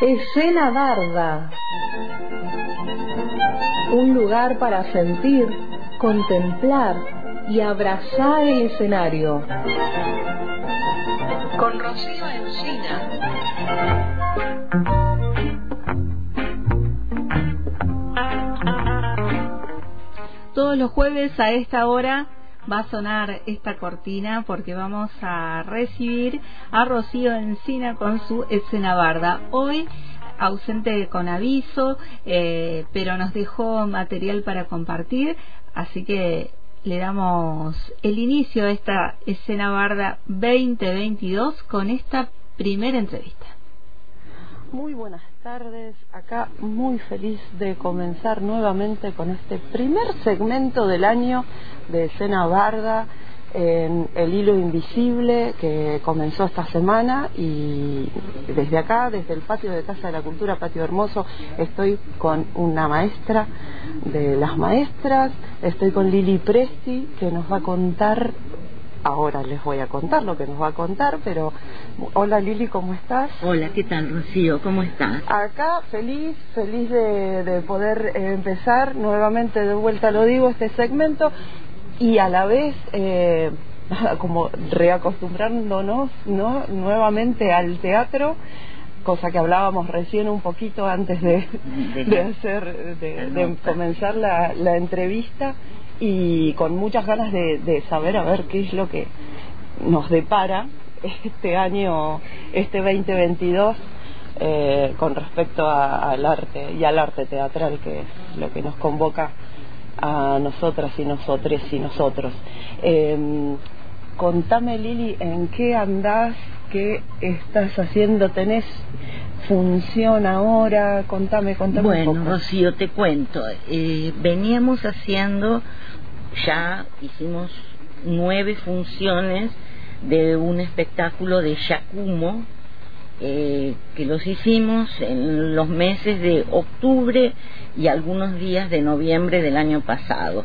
Escena Barda. Un lugar para sentir, contemplar y abrazar el escenario. Con Rocío Encina. Todos los jueves a esta hora va a sonar esta cortina porque vamos a recibir a Rocío Encina con su escena barda. Hoy ausente con aviso, eh, pero nos dejó material para compartir, así que le damos el inicio a esta escena barda 2022 con esta primera entrevista. Muy buenas tardes, acá muy feliz de comenzar nuevamente con este primer segmento del año de escena barda en El Hilo Invisible que comenzó esta semana y desde acá, desde el patio de Casa de la Cultura, Patio Hermoso, estoy con una maestra de las maestras, estoy con Lili Presti que nos va a contar ahora les voy a contar lo que nos va a contar, pero hola Lili, ¿cómo estás? Hola, ¿qué tal Rocío? ¿Cómo estás? Acá feliz, feliz de, poder eh, empezar nuevamente, de vuelta lo digo, este segmento y a la vez... Eh, como reacostumbrándonos ¿no? nuevamente al teatro cosa que hablábamos recién un poquito antes de, de hacer de, comenzar la, la entrevista y con muchas ganas de, saber a ver qué es lo que nos depara este año, este 2022, eh, con respecto al arte y al arte teatral, que es lo que nos convoca a nosotras y nosotres y nosotros. Eh, contame, Lili, ¿en qué andás? ¿Qué estás haciendo? ¿Tenés función ahora? Contame, contame bueno, un poco. Rocío, te cuento. Eh, veníamos haciendo ya hicimos nueve funciones de un espectáculo de Yacumo, eh, que los hicimos en los meses de octubre y algunos días de noviembre del año pasado.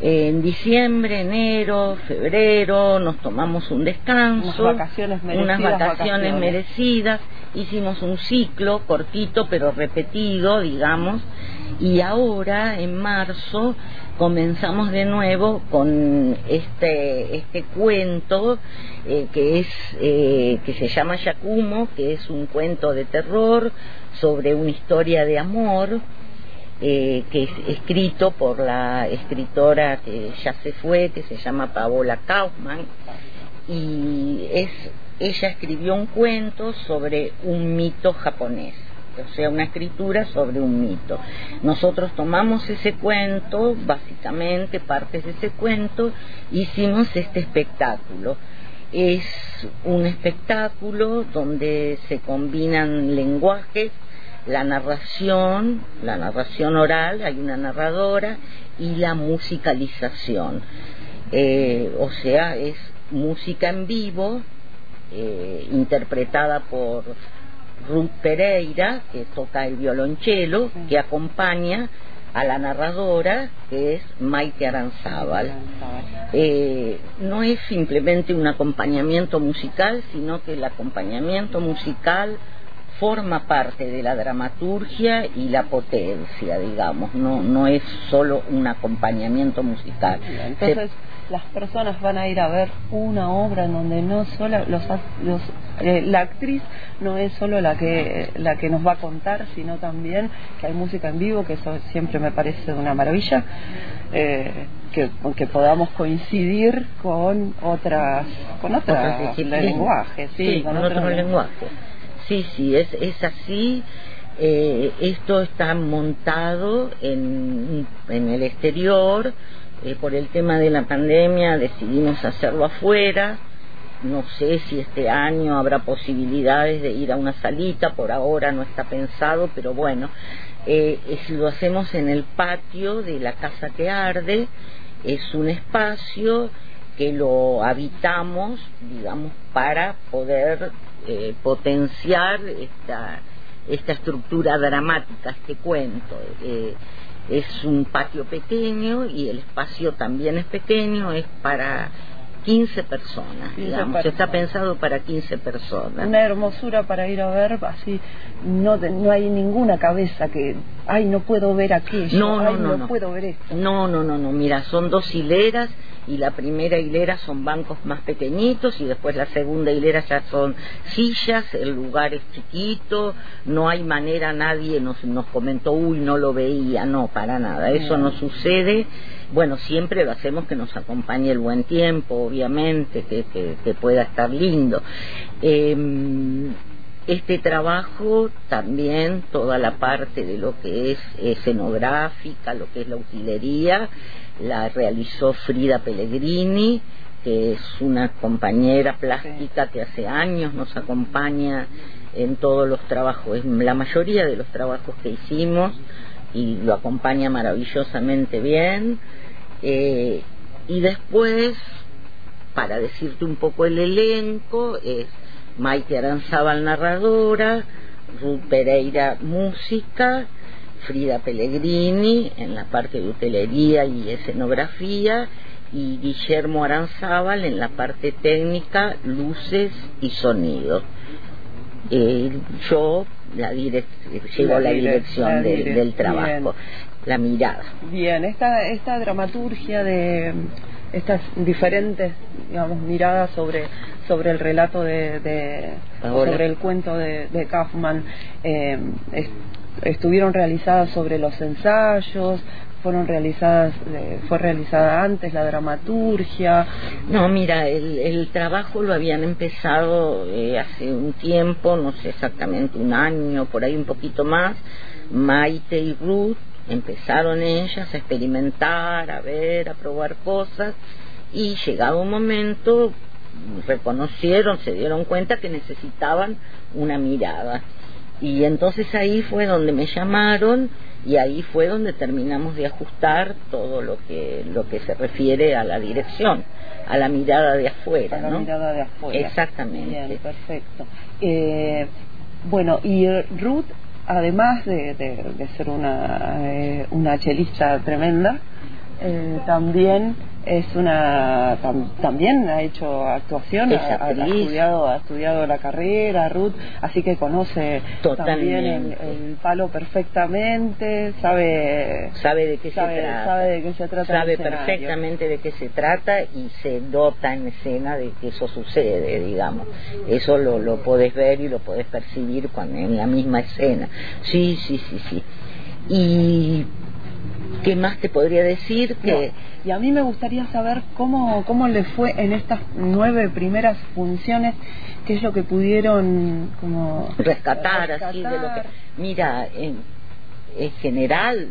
en diciembre, enero, febrero nos tomamos un descanso, unas vacaciones merecidas, unas vacaciones merecidas, hicimos un ciclo cortito pero repetido, digamos, y ahora en marzo comenzamos de nuevo con este este cuento eh, que es eh, que se llama Yacumo que es un cuento de terror sobre una historia de amor eh, que es escrito por la escritora que ya se fue que se llama Paola Kaufman y es ella escribió un cuento sobre un mito japonés o sea, una escritura sobre un mito. Nosotros tomamos ese cuento, básicamente partes de ese cuento, hicimos este espectáculo. Es un espectáculo donde se combinan lenguajes, la narración, la narración oral, hay una narradora, y la musicalización. Eh, o sea, es música en vivo, eh, interpretada por Ruth Pereira, que toca el violonchelo, que acompaña a la narradora, que es Maite Aranzábal. Eh, no es simplemente un acompañamiento musical, sino que el acompañamiento musical forma parte de la dramaturgia y la potencia, digamos, no, no es solo un acompañamiento musical. Entonces, las personas van a ir a ver una obra en donde no solo los, los eh, la actriz no es solo la que la que nos va a contar sino también que hay música en vivo que eso siempre me parece una maravilla eh, que, que podamos coincidir con otras con otros lenguajes sí, con, otros lenguajes sí sí es es así. Eh, esto está montado en, en el exterior. Eh, por el tema de la pandemia decidimos hacerlo afuera. No sé si este año habrá posibilidades de ir a una salita, por ahora no está pensado, pero bueno, eh, lo hacemos en el patio de la casa que arde, es un espacio que lo habitamos, digamos, para poder eh, potenciar esta, esta estructura dramática, este cuento. Eh, es un patio pequeño y el espacio también es pequeño, es para 15 personas, digamos, está pensado para 15 personas. Una hermosura para ir a ver, así no no hay ninguna cabeza que, ay, no puedo ver aquello, no, no, ay, no, no, puedo ver esto. No, no, no, no, mira, son dos hileras y la primera hilera son bancos más pequeñitos y después la segunda hilera ya son sillas, el lugar es chiquito, no hay manera, nadie nos, nos comentó, uy, no lo veía, no, para nada, eso no sucede bueno, siempre lo hacemos que nos acompañe el buen tiempo, obviamente, que, que, pueda estar lindo. Em, este trabajo también, toda la parte de lo que es escenográfica, lo que es la utilería, la realizó Frida Pellegrini, que es una compañera plástica que hace años nos acompaña en todos los trabajos, en la mayoría de los trabajos que hicimos y lo acompaña maravillosamente bien. Eh, y después, para decirte un poco el elenco, es Maite Aranzábal narradora, Ruth Pereira música, Frida Pellegrini en la parte de hotelería y escenografía y Guillermo Aranzábal en la parte técnica, luces y sonido. Eh, yo la llevo la, dirección del, trabajo la mirada. Bien, esta, esta dramaturgia de estas diferentes digamos miradas sobre sobre el relato de, sobre el cuento de, de Kaufman eh, estuvieron realizadas sobre los ensayos fueron realizadas eh, fue realizada antes la dramaturgia no mira el, trabajo lo habían empezado eh, hace un tiempo no sé exactamente un año por ahí un poquito más Maite y Ruth empezaron ellas a experimentar, a ver, a probar cosas y llegado un momento reconocieron, se dieron cuenta que necesitaban una mirada. Y entonces ahí fue donde me llamaron y ahí fue donde terminamos de ajustar todo lo que lo que se refiere a la dirección, a la mirada de afuera, a la mirada de afuera. Exactamente. perfecto. Eh, bueno, y Ruth además de, de, ser una, eh, una chelista tremenda, eh, también es una también ha hecho actuación ha, estudiado ha estudiado la carrera Ruth así que conoce también el, palo perfectamente sabe sabe de qué se trata. sabe de qué se trata sabe perfectamente de qué se trata y se dota en escena de que eso sucede digamos. Eso lo lo podés ver y lo podés percibir cuando en la misma escena. Sí sí sí sí. Y ¿Qué más te podría decir? Que Y a mí me gustaría saber cómo, cómo le fue en estas nueve primeras funciones, qué es lo que pudieron como rescatar, así de lo que... Mira, en, en general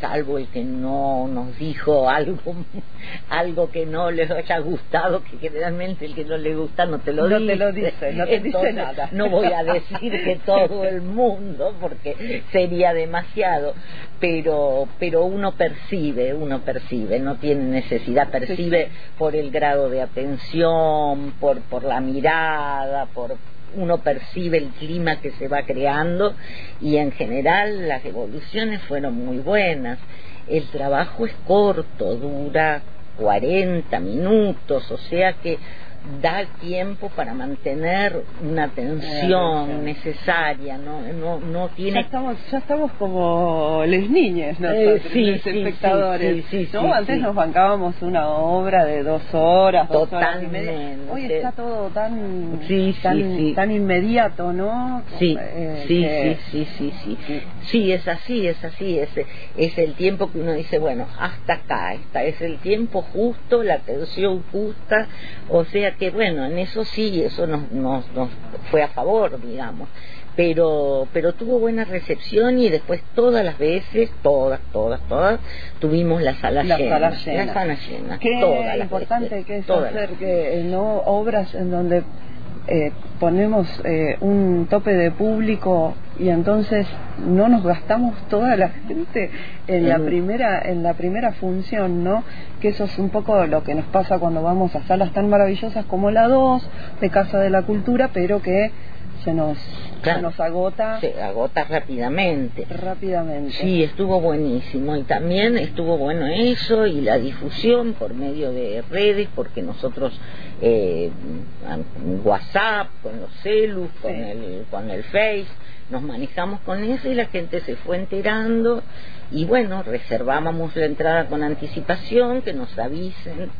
salvo el que no nos dijo algo algo que no les haya gustado que generalmente el que no le gusta no te lo no dice. te lo dice no te dice nada. no voy a decir que todo el mundo porque sería demasiado pero pero uno percibe uno percibe no tiene necesidad percibe por el grado de atención por por la mirada por uno percibe el clima que se va creando y en general las evoluciones fueron muy buenas. El trabajo es corto, dura 40 minutos, o sea que da tiempo para mantener una atención necesaria, no, no, no tiene... Ya estamos, ya estamos como les niñas, nosotros, eh, los espectadores, ¿no? Antes nos bancábamos una obra de dos horas, Totalmente. Hoy está todo tan, tan, tan inmediato, ¿no? Sí, eh, sí, sí, sí, sí, sí, sí. es así, es así, es, es el tiempo que uno dice, bueno, hasta acá, está, es el tiempo justo, la atención justa, o sea que bueno, en eso sí, eso nos, nos, fue a favor, digamos. Pero, pero tuvo buena recepción y después todas las veces, todas, todas, todas, tuvimos la sala la llena. Sala llena. La sala llena. Qué importante que es hacer que no obras en donde eh, ponemos eh, un tope de público y entonces no nos gastamos toda la gente en la primera en la primera función, ¿no? Que eso es un poco lo que nos pasa cuando vamos a salas tan maravillosas como la 2 de Casa de la Cultura, pero que se nos, se nos agota. Se agota rápidamente. Rápidamente. Sí, estuvo buenísimo. Y también estuvo bueno eso y la difusión por medio de redes, porque nosotros eh, WhatsApp, con los celus, con, el, con el Face, nos manejamos con eso y la gente se fue enterando y bueno, reservábamos la entrada con anticipación, que nos avisen.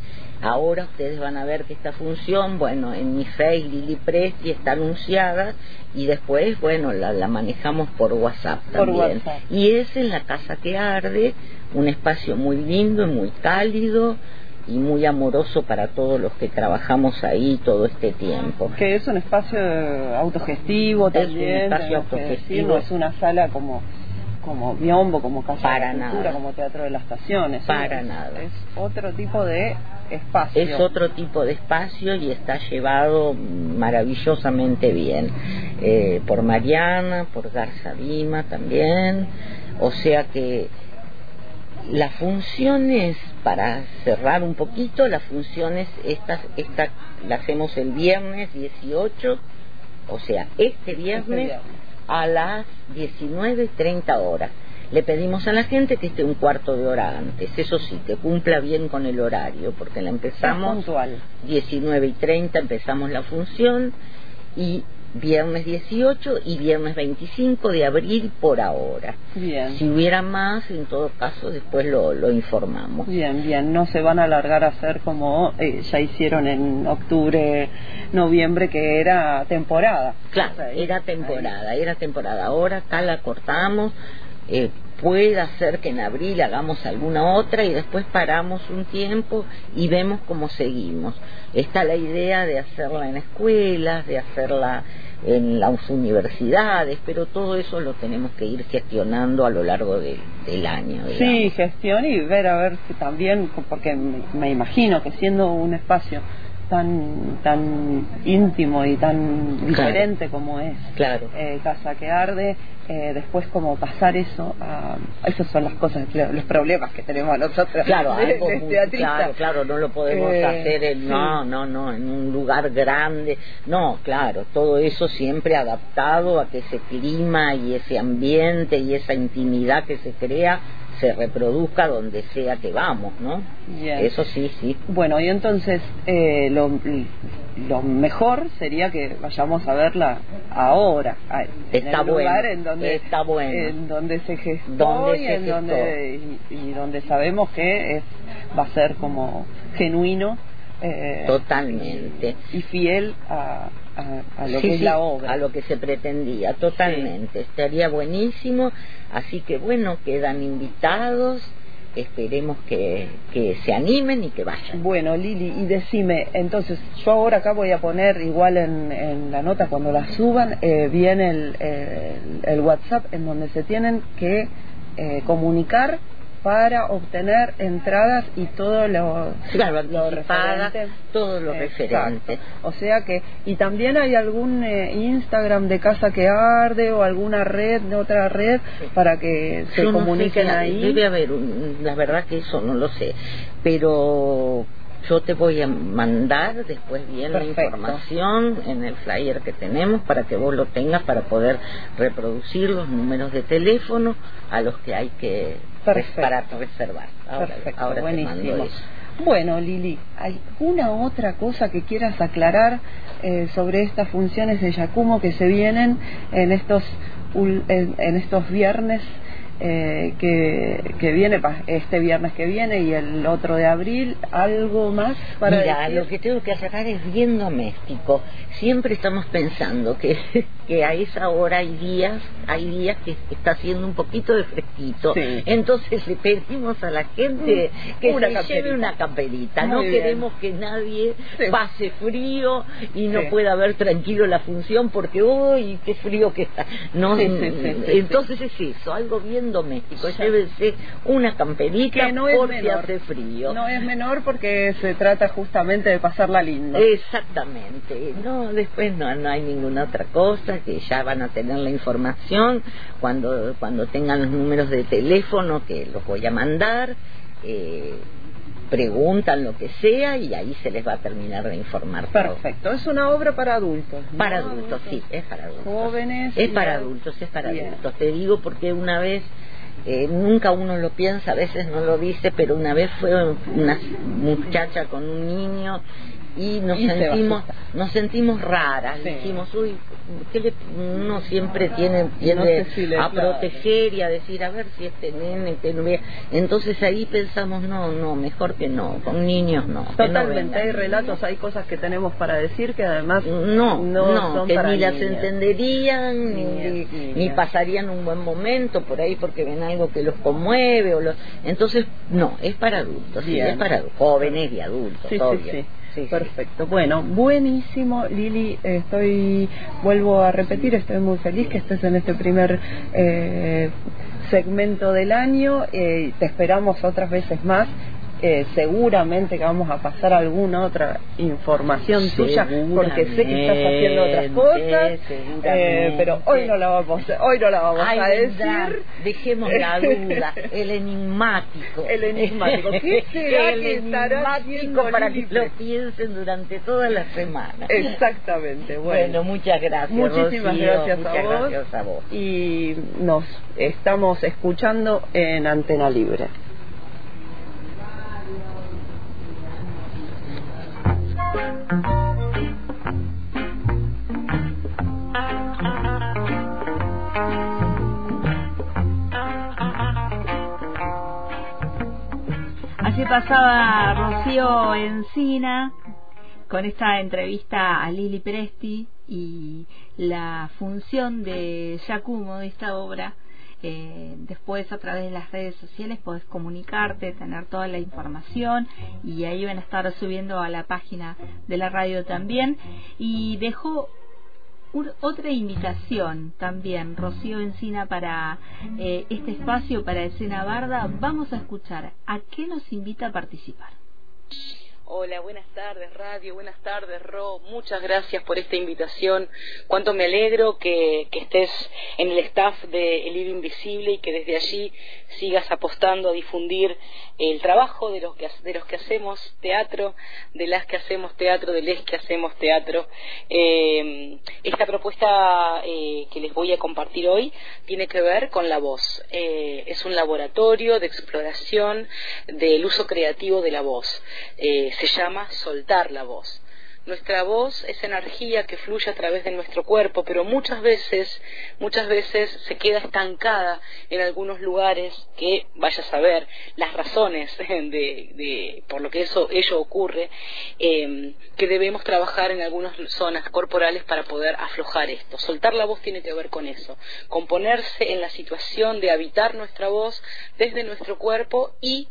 Ahora ustedes van a ver que esta función, bueno, en mi Face Lili Presti está anunciada y después, bueno, la, la manejamos por WhatsApp también. Y es en la Casa que Arde, un espacio muy lindo y muy cálido y muy amoroso para todos los que trabajamos ahí todo este tiempo. Que es un espacio autogestivo también. Es un espacio autogestivo. es una sala como como biombo, como casa para de cultura, como teatro de las estaciones. Para nada. Es otro tipo de espacio. Es otro tipo de espacio y está llevado maravillosamente bien. Eh, por Mariana, por Garza Lima también. O sea que las funciones, para cerrar un poquito, las funciones, estas, esta la hacemos el viernes 18, o sea, este viernes, este a las 19.30 horas. Le pedimos a la gente que esté un cuarto de hora antes, eso sí, que cumpla bien con el horario, porque la empezamos puntual. 19 y 30 empezamos la función y viernes 18 y viernes 25 de abril por ahora. Bien. Si hubiera más, en todo caso, después lo, lo informamos. Bien, bien. No se van a alargar a hacer como eh, ya hicieron en octubre, noviembre, que era temporada. Claro, era temporada, era temporada. Ahora acá la cortamos. Eh, puede ser que en abril hagamos alguna otra y después paramos un tiempo y vemos cómo seguimos. Está la idea de hacerla en escuelas, de hacerla en las universidades, pero todo eso lo tenemos que ir gestionando a lo largo del año. Sí, gestión y ver a ver si también, porque me imagino que siendo un espacio tan tan íntimo y tan diferente como es claro. Eh, Casa que Arde, eh, después como pasar eso a... Esas son las cosas, los problemas que tenemos nosotros. Claro, claro, claro, no lo podemos eh, hacer en, no, no, no, en un lugar grande. No, claro, todo eso siempre adaptado a que ese clima y ese ambiente y esa intimidad que se crea se reproduzca donde sea que vamos, ¿no? Eso sí, sí. Bueno, y entonces eh, lo, lo mejor sería que vayamos a verla ahora, en está el lugar en donde está bueno. en donde se gestó y en donde y, donde sabemos que es, va a ser como genuino eh, totalmente. y fiel a, a, lo que es la obra. a lo que se pretendía. Totalmente. Estaría buenísimo. Así que bueno quedan invitados. Esperemos que, que, se animen y que vayan. Bueno, Lili, y decime, entonces, yo ahora acá voy a poner igual en, en la nota cuando la suban, eh, viene el, el, WhatsApp en donde se tienen que eh, comunicar para obtener entradas y todo lo, claro, lo referente. Todo lo referente. O sea que, y también hay algún eh, Instagram de Casa que Arde o alguna red, de otra red, para que se comuniquen ahí. Debe haber, la verdad que eso no lo sé, pero yo te voy a mandar después bien la información en el flyer que tenemos para que vos lo tengas para poder reproducir los números de teléfono a los que hay que para reservar. Ahora, ahora buenísimo. Bueno, Lili, ¿hay una otra cosa que quieras aclarar eh, sobre estas funciones de Yacumo que se vienen en estos, en estos viernes eh, que, que viene este viernes que viene y el otro de abril algo más para Mira, lo que tengo que aclarar es bien doméstico siempre estamos pensando que, que a esa hora hay días hay días que está haciendo un poquito de fresquito. Entonces le pedimos a la gente mm, que se lleve una camperita. No queremos que nadie pase frío y no pueda ver tranquilo la función porque uy qué frío que está. No entonces es eso algo bien doméstico, llévense una camperita que no porque hace frío. No es menor porque se trata justamente de pasarla linda. Exactamente, no, después no, no hay ninguna otra cosa, que ya van a tener la información cuando, cuando tengan los números de teléfono que los voy a mandar. Eh, preguntan lo que sea y ahí se les va a terminar de informar. Perfecto, es una obra para adultos. Para adultos, sí, es para adultos. Jóvenes. Es para adultos, es para adultos. Te digo porque una vez eh, nunca uno lo piensa, a veces no lo dice, pero una vez fue una muchacha con un niño y nos sentimos nos sentimos raras. Dijimos uy ¿qué uno siempre tiene tiende a proteger y a decir a ver si este nene que no vea entonces ahí pensamos no no mejor que no con niños no totalmente hay relatos hay cosas que tenemos para decir que además no no, que ni las entenderían ni, ni, pasarían un buen momento por ahí porque ven algo que los conmueve o los entonces no es para adultos sí, es para jóvenes y adultos obvio Perfecto. Bueno, buenísimo, Lili. Estoy, vuelvo a repetir, estoy muy feliz que estés en este primer eh, segmento del año. Eh, te esperamos otras veces más eh, seguramente que vamos a pasar alguna otra información tuya porque sé que estás haciendo otras cosas eh, pero hoy no la vamos hoy no la vamos a decir. Dejemos la duda el enigmático. El enigmático. ¿qué será el que enigmático para que lo piensen durante toda la semana. Exactamente bueno, muchas gracias muchísimas gracias, a vos, gracias a vos. Y nos estamos escuchando en Antena Libre Así pasaba Rocío Encina con esta entrevista a Lili Presti y la función de Giacomo de esta obra eh, después a través de las redes sociales podés comunicarte, tener toda la información y ahí van a estar subiendo a la página de la radio también. Y dejó otra invitación también, Rocío Encina, para eh, este espacio, para Escena Barda. Vamos a escuchar a qué nos invita a participar. Hola, buenas tardes Radio, buenas tardes Ro, muchas gracias por esta invitación. Cuánto me alegro que, estés en el staff de El Libro Invisible y que desde allí sigas apostando a difundir el trabajo de los que, de los que hacemos teatro, de las que hacemos teatro, de les que hacemos teatro. Eh, esta propuesta eh, que les voy a compartir hoy tiene que ver con la voz. Eh, es un laboratorio de exploración del uso creativo de la voz. Se llama soltar la voz. Nuestra voz es energía que fluye a través de nuestro cuerpo, pero muchas veces, muchas veces se queda estancada en algunos lugares que, vaya a saber, las razones de, por lo que eso ello ocurre, em, que debemos trabajar en algunas zonas corporales para poder aflojar esto. Soltar la voz tiene que ver con eso, con ponerse en la situación de habitar nuestra voz desde nuestro cuerpo y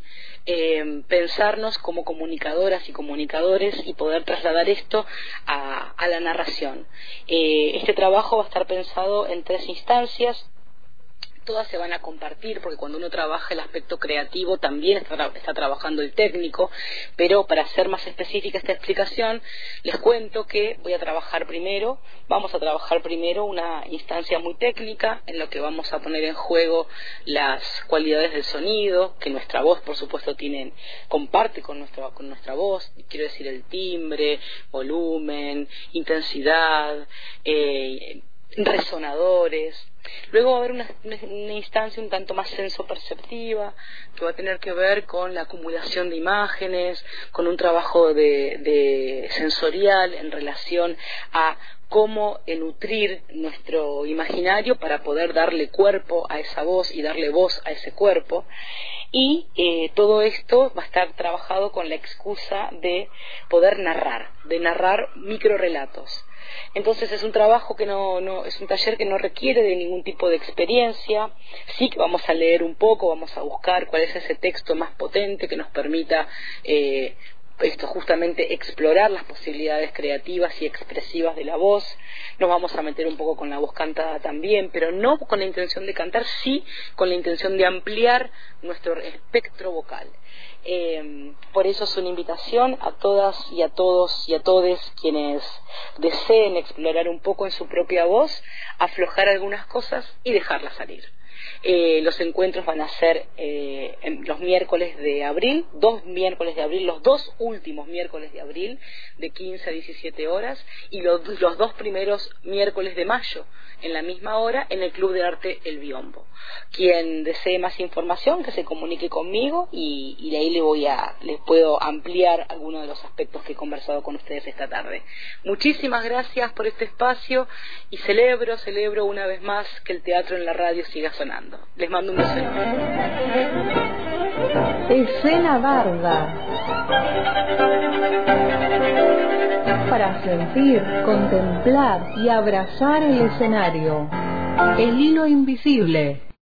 em, pensarnos como comunicadoras y comunicadores y poder trasladar esto a, la narración. Eh, este trabajo va a estar pensado en tres instancias todas se van a compartir, porque cuando uno trabaja el aspecto creativo también está, trabajando el técnico, pero para ser más específica esta explicación, les cuento que voy a trabajar primero, vamos a trabajar primero una instancia muy técnica en lo que vamos a poner en juego las cualidades del sonido, que nuestra voz por supuesto tiene, comparte con nuestra, con nuestra voz, quiero decir el timbre, volumen, intensidad, eh, resonadores, Luego va a haber una, instancia un tanto más senso-perceptiva, que va a tener que ver con la acumulación de imágenes, con un trabajo de, sensorial en relación a cómo nutrir nuestro imaginario para poder darle cuerpo a esa voz y darle voz a ese cuerpo. Y eh, todo esto va a estar trabajado con la excusa de poder narrar, de narrar microrelatos. Entonces es un trabajo que no, no, es un taller que no requiere de ningún tipo de experiencia. Sí que vamos a leer un poco, vamos a buscar cuál es ese texto más potente que nos permita eh, esto justamente explorar las posibilidades creativas y expresivas de la voz. Nos vamos a meter un poco con la voz cantada también, pero no con la intención de cantar, sí con la intención de ampliar nuestro espectro vocal. Eh, por eso es una invitación a todas y a todos y a todes quienes deseen explorar un poco en su propia voz, aflojar algunas cosas y dejarlas salir. Eh, los encuentros van a ser eh, los miércoles de abril, dos miércoles de abril, los dos últimos miércoles de abril, de 15 a 17 horas, y los, dos primeros miércoles de mayo, en la misma hora, en el Club de Arte El Biombo. Quien desee más información, que se comunique conmigo y, y de ahí le voy a, les puedo ampliar algunos de los aspectos que he conversado con ustedes esta tarde. Muchísimas gracias por este espacio y celebro, celebro una vez más que el teatro en la radio siga sonando. Les mando un beso. Escena Barda. Para sentir, contemplar y abrazar el escenario. El hilo invisible